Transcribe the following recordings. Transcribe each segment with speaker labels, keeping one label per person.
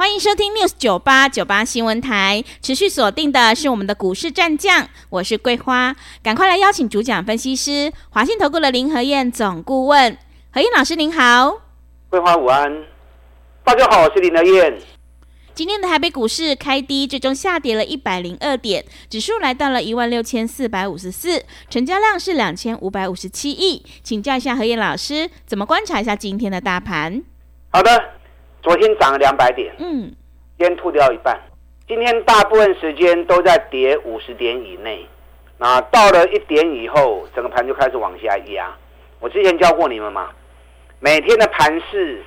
Speaker 1: 欢迎收听 News 九八九八新闻台，持续锁定的是我们的股市战将，我是桂花，赶快来邀请主讲分析师华信投顾的林和燕总顾问，何燕老师您好，
Speaker 2: 桂花午安，大家好，我是林和燕。
Speaker 1: 今天的台北股市开低，最终下跌了一百零二点，指数来到了一万六千四百五十四，成交量是两千五百五十七亿，请教一下何燕老师，怎么观察一下今天的大盘？
Speaker 2: 好的。昨天涨了两百点，
Speaker 1: 嗯，
Speaker 2: 今天吐掉一半。今天大部分时间都在跌五十点以内，那到了一点以后，整个盘就开始往下压。我之前教过你们嘛，每天的盘势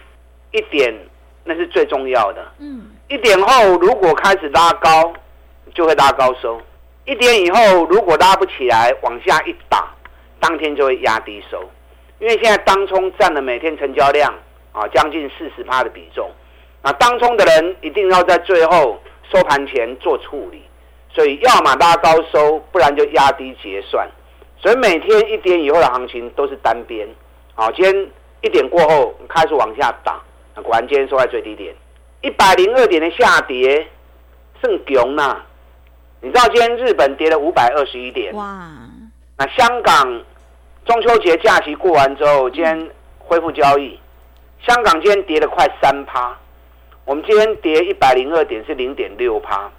Speaker 2: 一点那是最重要的，
Speaker 1: 嗯，
Speaker 2: 一点后如果开始拉高，就会拉高收；一点以后如果拉不起来，往下一打，当天就会压低收。因为现在当冲占了每天成交量。啊，将近四十趴的比重，那当中的人一定要在最后收盘前做处理，所以要么拉高收，不然就压低结算。所以每天一点以后的行情都是单边。好，今天一点过后开始往下打，那果然今天收在最低点，一百零二点的下跌，甚强呐！你知道今天日本跌了五百二十一点，
Speaker 1: 哇！
Speaker 2: 那香港中秋节假期过完之后，今天恢复交易。香港今天跌了快三趴，我们今天跌一百零二点是零点六趴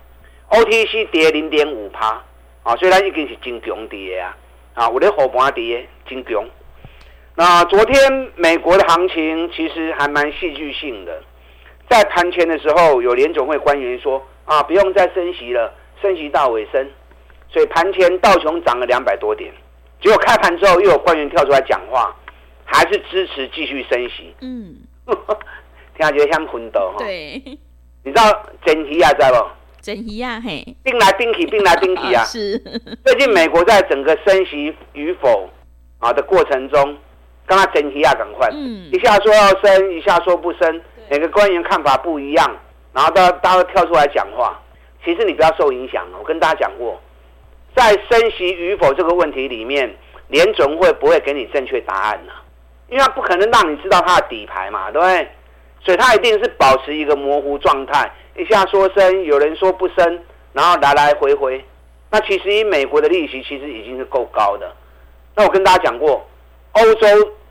Speaker 2: ，OTC 跌零点五趴，啊，所以它已经是金强跌啊，啊，我的后盘跌金强。那昨天美国的行情其实还蛮戏剧性的，在盘前的时候有联总会官员说啊，不用再升息了，升息到尾声，所以盘前道琼涨了两百多点，结果开盘之后又有官员跳出来讲话。还是支持继续升息。
Speaker 1: 嗯，
Speaker 2: 听起来像昏倒哈。
Speaker 1: 对，
Speaker 2: 你知道整体啊，知道不？
Speaker 1: 真鱼啊，嘿，
Speaker 2: 兵来兵去，兵来兵去啊。
Speaker 1: 是。
Speaker 2: 最近美国在整个升息与否啊的过程中，刚刚整体啊，赶快。嗯。一下说要升，一下说不升，每个官员看法不一样，然后大家大家都跳出来讲话。其实你不要受影响，我跟大家讲过，在升息与否这个问题里面，联准会不会给你正确答案呢？因为他不可能让你知道它的底牌嘛，对不对？所以它一定是保持一个模糊状态，一下说升，有人说不升，然后来来回回。那其实以美国的利息其实已经是够高的。那我跟大家讲过，欧洲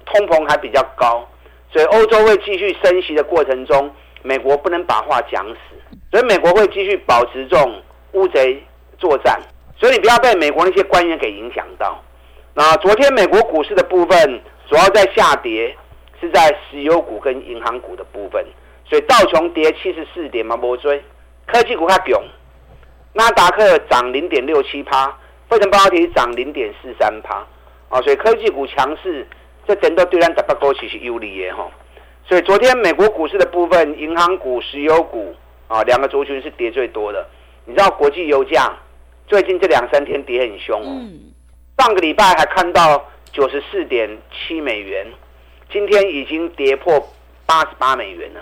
Speaker 2: 通膨还比较高，所以欧洲会继续升息的过程中，美国不能把话讲死，所以美国会继续保持这种乌贼作战。所以不要被美国那些官员给影响到。那昨天美国股市的部分。主要在下跌，是在石油股跟银行股的部分，所以道琼跌七十四点嘛，无追。科技股较强，纳达克涨零点六七趴，费城半导体涨零点四三趴，啊，所以科技股强势，这整都对咱台北股其实有利的哈。所以昨天美国股市的部分，银行股、石油股啊，两个族群是跌最多的。你知道国际油价最近这两三天跌很凶哦，上个礼拜还看到。九十四点七美元，今天已经跌破八十八美元了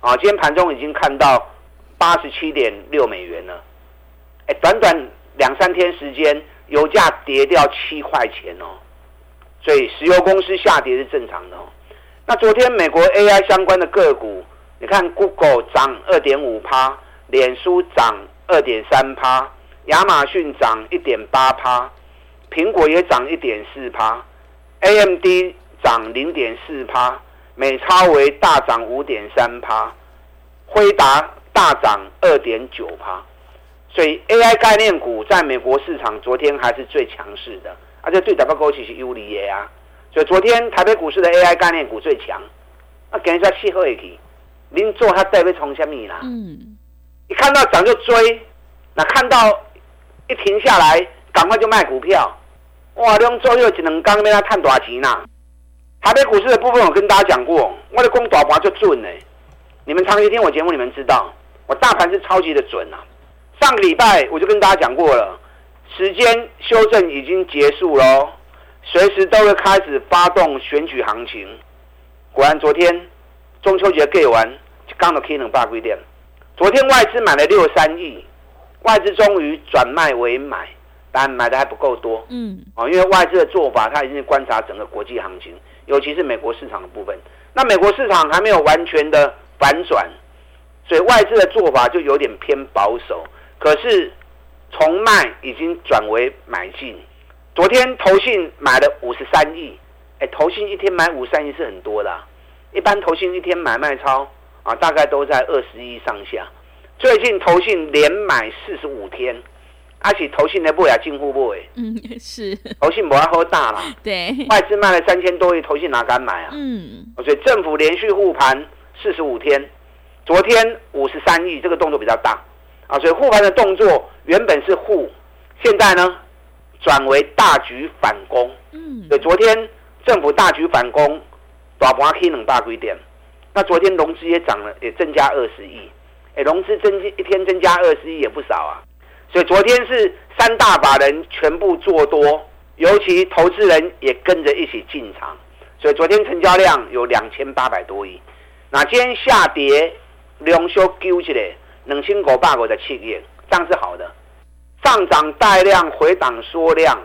Speaker 2: 啊！今天盘中已经看到八十七点六美元了。哎，短短两三天时间，油价跌掉七块钱哦，所以石油公司下跌是正常的哦。那昨天美国 AI 相关的个股，你看 Google 涨二点五趴，脸书涨二点三趴，亚马逊涨一点八趴，苹果也涨一点四趴。AMD 涨零点四趴，美超为大涨五点三趴，辉达大涨二点九趴，所以 AI 概念股在美国市场昨天还是最强势的，而且对台北股市是有利的啊。所以昨天台北股市的 AI 概念股最强，那给人家气候也可以，您做它代表从什么啦？
Speaker 1: 嗯，
Speaker 2: 一看到涨就追，那看到一停下来，赶快就卖股票。哇！两周又只能刚被他赚多少钱呐？台北股市的部分，我跟大家讲过，我的公大盘就准呢。你们长期听我节目，你们知道我大盘是超级的准啊。上个礼拜我就跟大家讲过了，时间修正已经结束喽，随时都会开始发动选举行情。果然，昨天中秋节过完，刚到 K 能八规点。昨天外资买了六三亿，外资终于转卖为买，但买的还不够多。嗯，哦，因为外资的做法，它已经观察整个国际行情，尤其是美国市场的部分。那美国市场还没有完全的反转，所以外资的做法就有点偏保守。可是从卖已经转为买进。昨天投信买了五十三亿，哎，投信一天买五十三亿是很多的啊，一般投信一天买卖超。啊，大概都在二十亿上下。最近投信连买四十五天，而且投信的不也进户不哎？
Speaker 1: 嗯，是。
Speaker 2: 投信不要喝大了。
Speaker 1: 对。
Speaker 2: 外资卖了三千多亿，投信哪敢买啊？嗯。所以政府连续护盘四十五天，昨天五十三亿，这个动作比较大啊。所以护盘的动作原本是护，现在呢转为大局反攻。嗯。所以昨天政府大局反攻，大盘起两大几点。那昨天融资也涨了，也增加二十亿，哎，融资增一天增加二十亿也不少啊，所以昨天是三大把人全部做多，尤其投资人也跟着一起进场，所以昨天成交量有两千八百多亿。那今天下跌，量缩揪起来，两千五百个的企业，这样是好的。上涨带量回档缩量，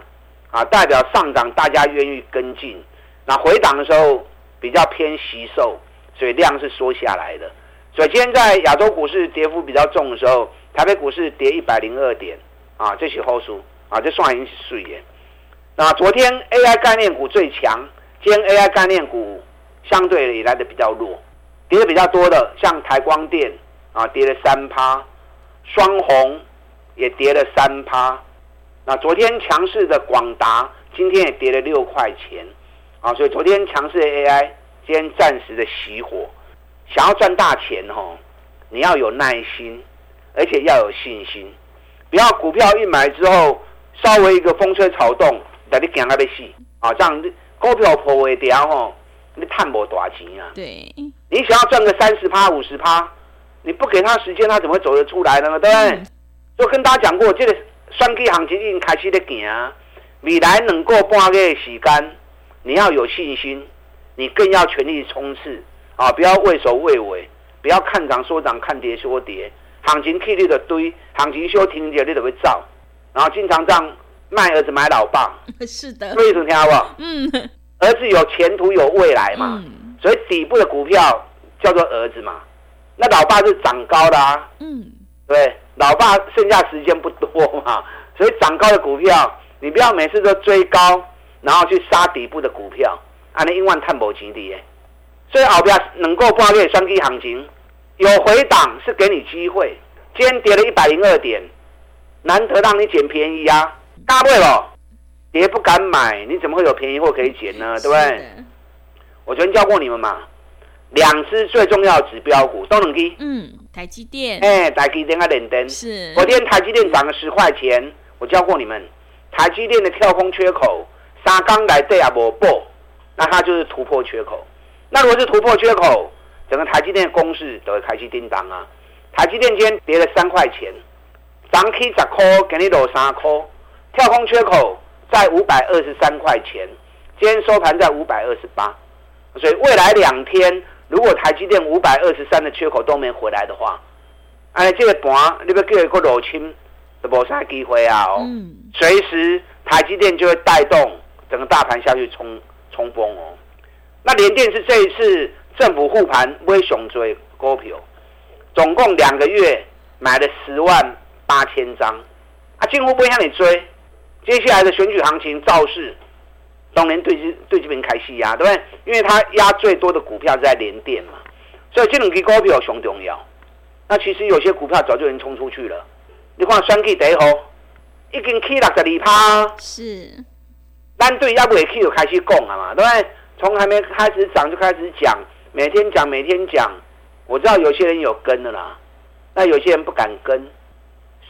Speaker 2: 啊，代表上涨大家愿意跟进，那回档的时候比较偏惜售。所以量是缩下来的，所以今天在亚洲股市跌幅比较重的时候，台北股市跌一百零二点，啊，这是后数啊，这算已经是水耶。那昨天 AI 概念股最强，今天 AI 概念股相对也来的比较弱，跌的比较多的像台光电啊，跌了三趴，双鸿也跌了三趴。那昨天强势的广达今天也跌了六块钱，啊，所以昨天强势的 AI。今天暂时的熄火，想要赚大钱哦，你要有耐心，而且要有信心，不要股票一买之后稍微一个风吹草动，那你惊啊要死啊！这样股票破位掉吼，你赚不大钱啊。
Speaker 1: 对，
Speaker 2: 你想要赚个三十趴、五十趴，你不给他时间，他怎么会走得出来呢？对不对？嗯、就跟大家讲过，这个双底行情已经开始在行，未来能够半个月时间，你要有信心。你更要全力冲刺啊！不要畏首畏尾，不要看涨说涨，看跌说跌。行情去你的堆，行情休停跌你都会造。然后经常这样卖儿子买老爸。
Speaker 1: 是的。
Speaker 2: 为什么听好不好？嗯。儿子有前途有未来嘛？嗯。所以底部的股票叫做儿子嘛。那老爸是长高的啊。嗯。对，老爸剩下时间不多嘛，所以长高的股票，你不要每次都追高，然后去杀底部的股票。安尼永远赚无钱的，所以后边能够跨越双 K 行情，有回档是给你机会。今天跌了一百零二点，难得让你捡便宜啊！大不了跌不敢买，你怎么会有便宜货可以捡呢？对不对？我昨天教过你们嘛，两只最重要的指标股都能低。
Speaker 1: 嗯，台积电。
Speaker 2: 哎、欸，台积电啊，连灯。
Speaker 1: 是。
Speaker 2: 昨天台积电涨了十块钱，我教过你们，台积电的跳空缺口，三刚来对啊，无报。那它就是突破缺口，那如果是突破缺口，整个台积电的公式都会开始叮当啊。台积电今天跌了三块钱，涨起十块，给你落三块，跳空缺口在五百二十三块钱，今天收盘在五百二十八，所以未来两天如果台积电五百二十三的缺口都没回来的话，哎，这个盘你要叫一个落清都没啥机会啊哦，随时台积电就会带动整个大盘下去冲。冲锋哦，那联电是这一次政府护盘微熊追股票，总共两个月买了十万八千张，啊，近乎不会向你追。接下来的选举行情造势，当然对这对这边开戏压，对不对？因为他压最多的股票在联电嘛，所以这两支股票熊重要。那其实有些股票早就已经冲出去了，你看选举第一号已经起六十二趴，
Speaker 1: 是。
Speaker 2: 单对压不也可以开始讲了嘛，对不对？从还没开始涨就开始讲，每天讲每天讲。我知道有些人有跟的啦，那有些人不敢跟。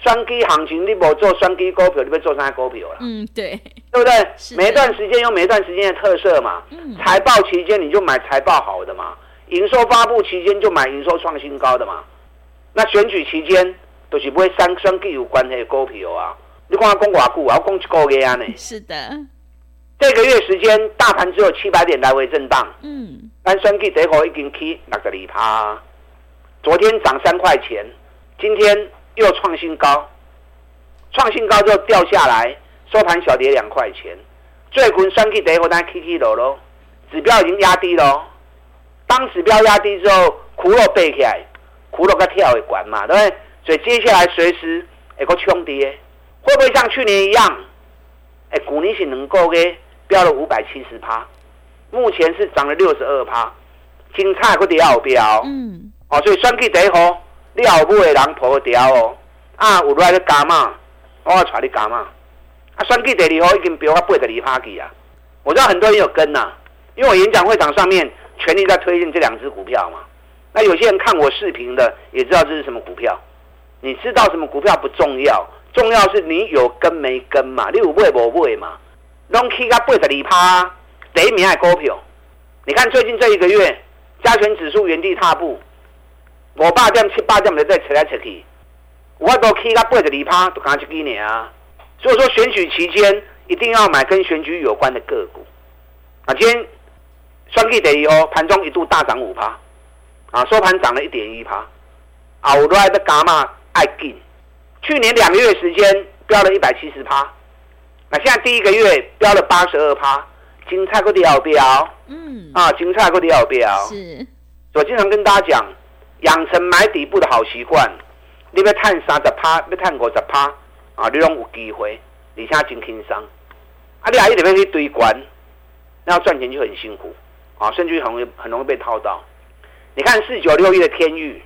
Speaker 2: 双低行情你不做双低股票，你不做啥股票了？
Speaker 1: 嗯，对，
Speaker 2: 对不对？每一段时间有每一段时间的特色嘛。嗯。财报期间你就买财报好的嘛，营收发布期间就买营收创新高的嘛。那选举期间都、就是不会三双低有关系的股票啊。你看我讲寡固，我要讲一个月啊呢。
Speaker 3: 是的，
Speaker 2: 这个月时间，大盘只有七百点来回震荡。
Speaker 3: 嗯，
Speaker 2: 但选举最后已经起六十二趴，昨天涨三块钱，今天又创新高，创新高之后掉下来，收盘小跌两块钱。最近选举最后单起起落落，指标已经压低喽。当指标压低之后，苦肉背起来，苦肉个跳会管嘛，对不对？所以接下来随时会个冲跌，会不会像去年一样？哎，股年是能够嘅，飙了五百七十趴，目前是涨了六十二趴，精彩个底好飙。嗯，哦，所以算计第一号，你后尾的人破掉哦。啊，有来咧加嘛，我要带你加嘛。啊，算计第二号已经飙到八十二趴去啊！我知道很多人有跟呐、啊，因为我演讲会场上面全力在推荐这两只股票嘛。那有些人看我视频的也知道这是什么股票。你知道什么股票不重要，重要是你有跟没跟嘛？你有买无买嘛？拢起到八十二趴，第一名的股票。你看最近这一个月，加权指数原地踏步，五百点七八点的在扯来扯去，我都起到八十二趴，就刚这几年啊。所以说选举期间一定要买跟选举有关的个股。啊，今天双 K 第一哦，盘中一度大涨五趴，啊，收盘涨了一点一趴，啊，我都还在加码。爱进，去年两个月时间飙了一百七十趴，那现在第一个月飙了八十二趴，精彩个要飙，嗯，啊，精彩个要飙，是，我经常跟大家讲，养成买底部的好习惯，你要探三十趴，要探五十趴，啊，你拢有机会，而且真轻松，啊，你还一直要去堆关，那要赚钱就很辛苦，啊，甚至很容易很容易被套到，你看四九六一的天域。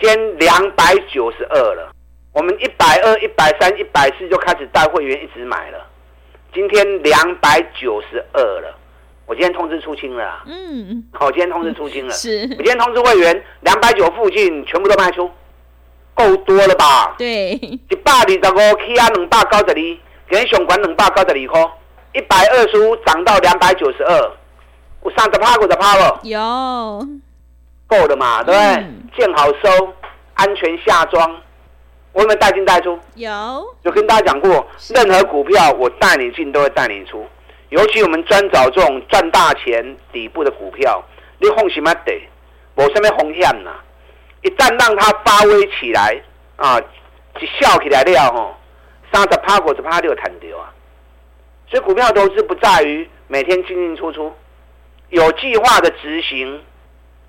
Speaker 2: 今天两百九十二了，我们一百二、一百三、一百四就开始带会员一直买了。今天两百九十二了，我今天通知出清了。嗯，好，我今天通知出清了。是，我今天通知会员两百九附近全部都卖出，够多了吧？
Speaker 3: 对，
Speaker 2: 一百二十五起啊，两百九十二，今天上管两百九十二块，一百二十五涨到两百九十二，有三十趴，五十趴了。
Speaker 3: 有。
Speaker 2: 够了嘛，对不对？好收，安全下庄。我有没有带进带出？
Speaker 3: 有。
Speaker 2: 有跟大家讲过，任何股票我带你进都会带你出。尤其我们专找这种赚大钱底部的股票，你放什么得？我身边红线呐，一旦让它发威起来啊，一笑起来了吼，三十趴、五十趴就有弹掉啊。所以股票投资不在于每天进进出出，有计划的执行。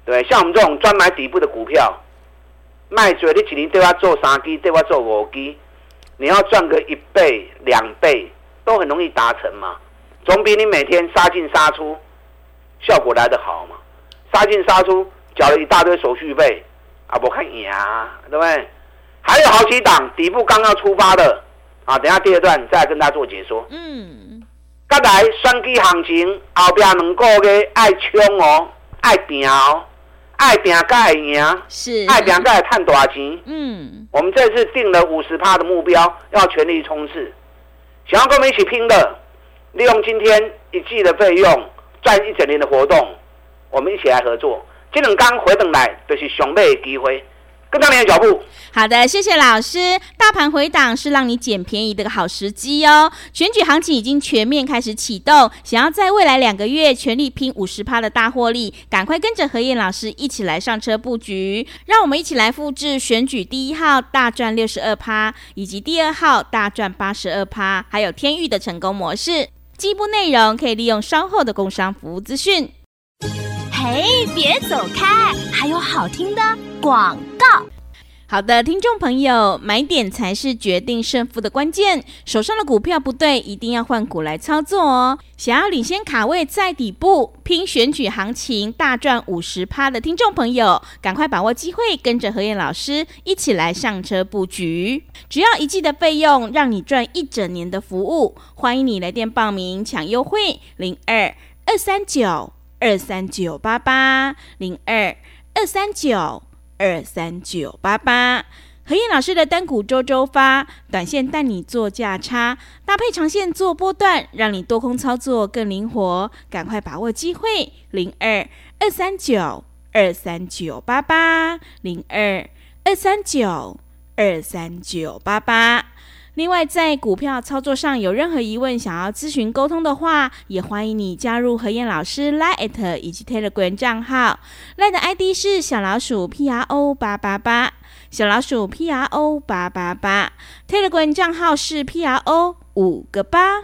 Speaker 2: 对，像我们这种专买底部的股票，卖嘴你几年对我做三支，对我做五支，你要赚个一倍、两倍都很容易达成嘛，总比你每天杀进杀出效果来得好嘛。杀进杀出，缴了一大堆手续费，啊，不看赢啊，对不对？还有好几档底部刚刚出发的啊，等下第二段再跟大家做解说。嗯，刚才双击行情后边两个月爱冲哦，爱拼哦。爱拼才会赢，是爱拼才会赚大钱。嗯，我们这次定了五十趴的目标，要全力冲刺。想要跟我们一起拼的，利用今天一季的费用赚一整年的活动，我们一起来合作。这两天回等来就是上买的机会。跟上你的脚步。
Speaker 3: 好的，谢谢老师。大盘回档是让你捡便宜的个好时机哦。选举行情已经全面开始启动，想要在未来两个月全力拼五十趴的大获利，赶快跟着何燕老师一起来上车布局。让我们一起来复制选举第一号大赚六十二趴，以及第二号大赚八十二趴，还有天域的成功模式。进一步内容可以利用稍后的工商服务资讯。
Speaker 1: 嘿，别走开，还有好听的广告。
Speaker 3: 好的，听众朋友，买点才是决定胜负的关键。手上的股票不对，一定要换股来操作哦。想要领先卡位在底部，拼选举行情大赚五十趴的听众朋友，赶快把握机会，跟着何燕老师一起来上车布局。只要一季的费用，让你赚一整年的服务。欢迎你来电报名抢优惠，零二二三九。二三九八八零二二三九二三九八八，何燕老师的单股周周发，短线带你做价差，搭配长线做波段，让你多空操作更灵活。赶快把握机会，零二二三九二三九八八零二二三九二三九八八。另外，在股票操作上有任何疑问，想要咨询沟通的话，也欢迎你加入何燕老师 Line 以及 Telegram 账号。Line 的 ID 是小老鼠 P R O 八八八，小老鼠 P R O 八八八。Telegram 账号是 P R O 五个八。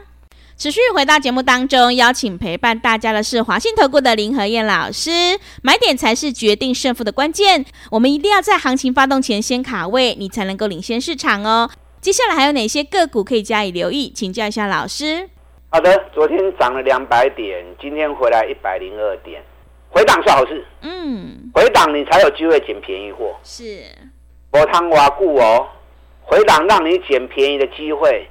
Speaker 3: 持续回到节目当中，邀请陪伴大家的是华信投顾的林和燕老师。买点才是决定胜负的关键，我们一定要在行情发动前先卡位，你才能够领先市场哦。接下来还有哪些个股可以加以留意？请教一下老师。
Speaker 2: 好的，昨天涨了两百点，今天回来一百零二点，回档是好事。嗯，回档你才有机会捡便宜货。
Speaker 3: 是，
Speaker 2: 博通挖固哦，回档让你捡便宜的机会。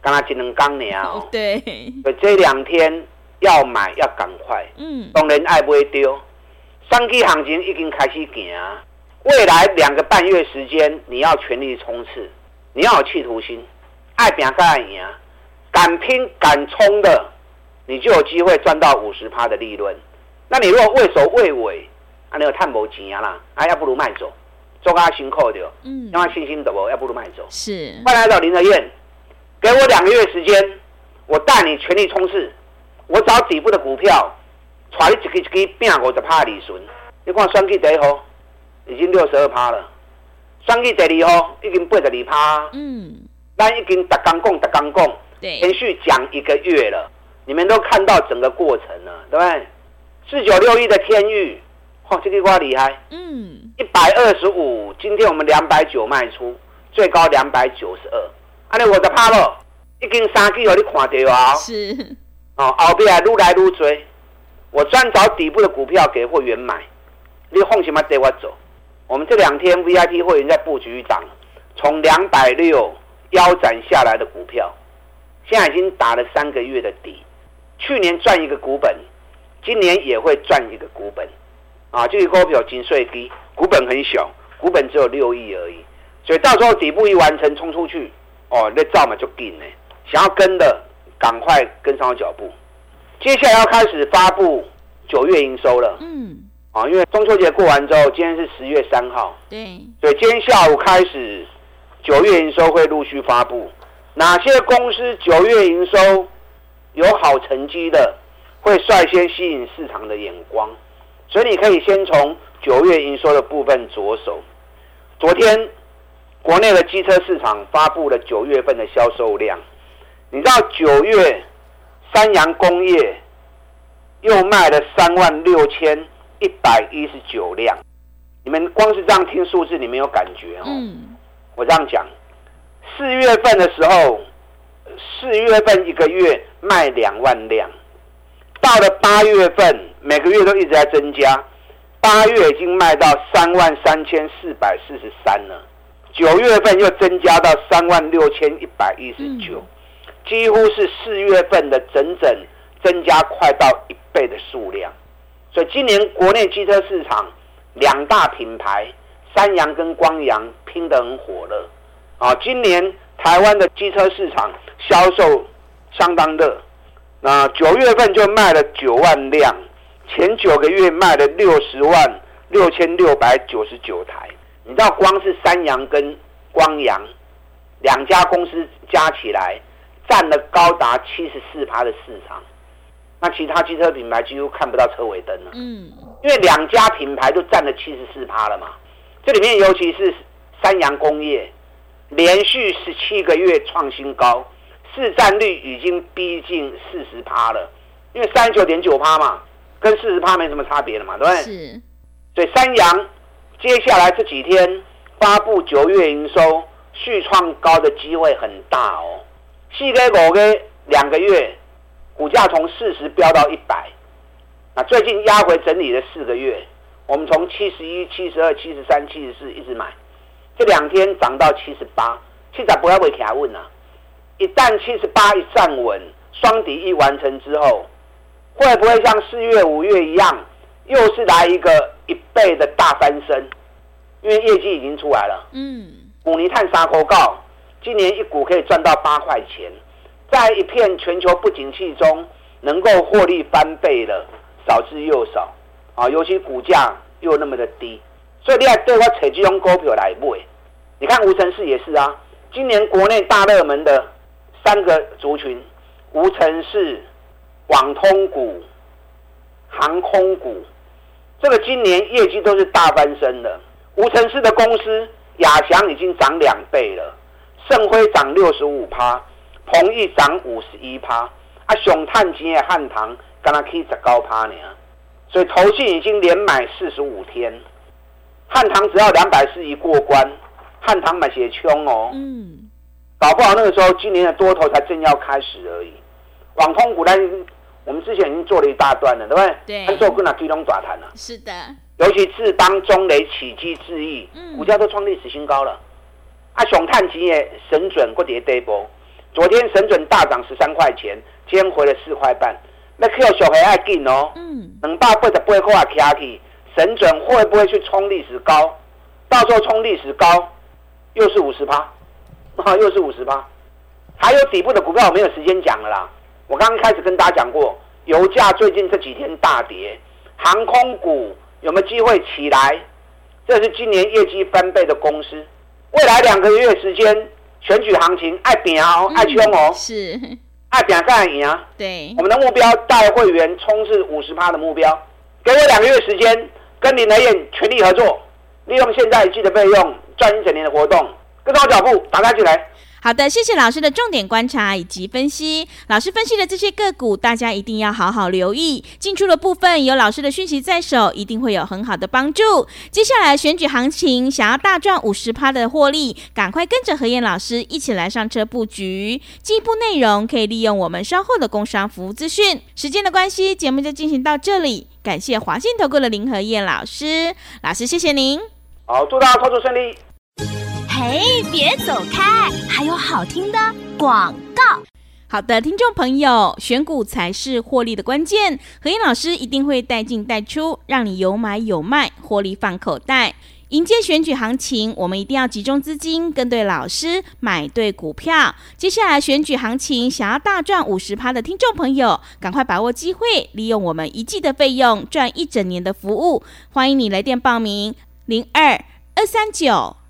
Speaker 2: 刚才只能刚聊，
Speaker 3: 对，
Speaker 2: 所以这两天要买要赶快，嗯，当然爱不会丢。三 K 行情已经开始行，未来两个半月时间你要全力冲刺，你要有企图心，爱拼才会赢，敢拼敢冲的，你就有机会赚到五十趴的利润。那你如果畏首畏尾，啊，你有探无钱啊啦，啊，要不如卖走，做个辛苦的，嗯，让他信心的不，要不如卖走。
Speaker 3: 是，
Speaker 2: 快来到林德燕。给我两个月时间，我带你全力冲刺。我找底部的股票，带你一个一个拼五十趴利润。你看双 K 第一号已经六十二趴了，双 K 第二号已经八十二趴。嗯，咱已经打刚讲打刚讲，连续讲一个月了，你们都看到整个过程了，对不对？四九六一的天域，哇，这个瓜厉害。嗯，一百二十五，今天我们两百九卖出，最高两百九十二。安尼我就怕了，已经三季了，你看到啊？
Speaker 3: 是
Speaker 2: 哦，后边还愈来愈追，我专找底部的股票给会员买，你放心嘛，带我走。我们这两天 VIP 会员在布局一档，从两百六腰斩下来的股票，现在已经打了三个月的底，去年赚一个股本，今年也会赚一个股本，啊，这个股票金税低，股本很小，股本只有六亿而已，所以到时候底部一完成，冲出去。哦，那照嘛就紧呢，想要跟的赶快跟上脚步。接下来要开始发布九月营收了。嗯。啊，因为中秋节过完之后，今天是十月三号。
Speaker 3: 对。
Speaker 2: 所以今天下午开始，九月营收会陆续发布。哪些公司九月营收有好成绩的，会率先吸引市场的眼光。所以你可以先从九月营收的部分着手。昨天。国内的机车市场发布了九月份的销售量，你知道九月三洋工业又卖了三万六千一百一十九辆，你们光是这样听数字，你没有感觉哦。嗯。我这样讲，四月份的时候，四月份一个月卖两万辆，到了八月份，每个月都一直在增加，八月已经卖到三万三千四百四十三了。九月份又增加到三万六千一百一十九，几乎是四月份的整整增加快到一倍的数量。所以今年国内机车市场两大品牌三阳跟光阳拼得很火热啊！今年台湾的机车市场销售相当热，那九月份就卖了九万辆，前九个月卖了六十万六千六百九十九台。你知道，光是三阳跟光阳两家公司加起来，占了高达七十四趴的市场。那其他汽车品牌几乎看不到车尾灯了。嗯，因为两家品牌都占了七十四趴了嘛。这里面尤其是三洋工业，连续十七个月创新高，市占率已经逼近四十趴了。因为三十九点九趴嘛，跟四十趴没什么差别了嘛，对不对？
Speaker 3: 是。
Speaker 2: 所以三洋。接下来这几天发布九月营收续创高的机会很大哦。四个五个两个月，股价从四十飙到一百。那最近压回整理了四个月，我们从七十一、七十二、七十三、七十四一直买，这两天涨到七十八，七十不要会卡问啊。一旦七十八一站稳，双底一完成之后，会不会像四月、五月一样？又是来一个一倍的大翻身，因为业绩已经出来了。嗯，五泥碳沙口告，今年一股可以赚到八块钱，在一片全球不景气中，能够获利翻倍的少之又少啊！尤其股价又那么的低，所以你要对我扯这种股票来买。你看无尘市也是啊，今年国内大热门的三个族群：无尘市、网通股、航空股。这个今年业绩都是大翻身的。无尘市的公司亚翔已经涨两倍了，盛辉涨六十五趴，鹏益涨五十一趴，啊，熊碳金的汉唐刚刚可以十九趴呢。所以投信已经连买四十五天，汉唐只要两百四一过关，汉唐买些冲哦。嗯。搞不好那个时候今年的多头才正要开始而已。网通股呢，我们之前已经做了一大段了，对不对？
Speaker 3: 对。
Speaker 2: 他做跟那追龙抓谈了。
Speaker 3: 是的。
Speaker 2: 尤其是当中雷、起基智易，股价都创历史新高了。啊，熊碳金也神准过跌跌波，昨天神准大涨十三块钱，今天回了四块半。那 Q 小黑爱进哦，嗯，两百八十八块啊，卡起，神准会不会去冲历史高？到时候冲历史高，又是五十趴，啊，又是五十趴。还有底部的股票，我没有时间讲了啦。我刚刚开始跟大家讲过，油价最近这几天大跌，航空股有没有机会起来？这是今年业绩翻倍的公司，未来两个月时间选举行情爱拼哦，爱冲哦，
Speaker 3: 是。
Speaker 2: 爱表干赢啊！
Speaker 3: 对，
Speaker 2: 我们的目标带会员冲刺五十趴的目标，给我两个月时间，跟林来燕全力合作，利用现在季的费用赚一整年的活动，跟上我脚步，打开起来。
Speaker 3: 好的，谢谢老师的重点观察以及分析。老师分析的这些个股，大家一定要好好留意。进出的部分有老师的讯息在手，一定会有很好的帮助。接下来选举行情，想要大赚五十趴的获利，赶快跟着何燕老师一起来上车布局。进一步内容可以利用我们稍后的工商服务资讯。时间的关系，节目就进行到这里。感谢华信投顾的林和燕老师，老师谢谢您。
Speaker 2: 好，祝大家操作顺利。
Speaker 4: 嘿，别走开！还有好听的广告。
Speaker 3: 好的，听众朋友，选股才是获利的关键。何英老师一定会带进带出，让你有买有卖，获利放口袋。迎接选举行情，我们一定要集中资金，跟对老师，买对股票。接下来选举行情，想要大赚五十趴的听众朋友，赶快把握机会，利用我们一季的费用赚一整年的服务。欢迎你来电报名：零二二三九。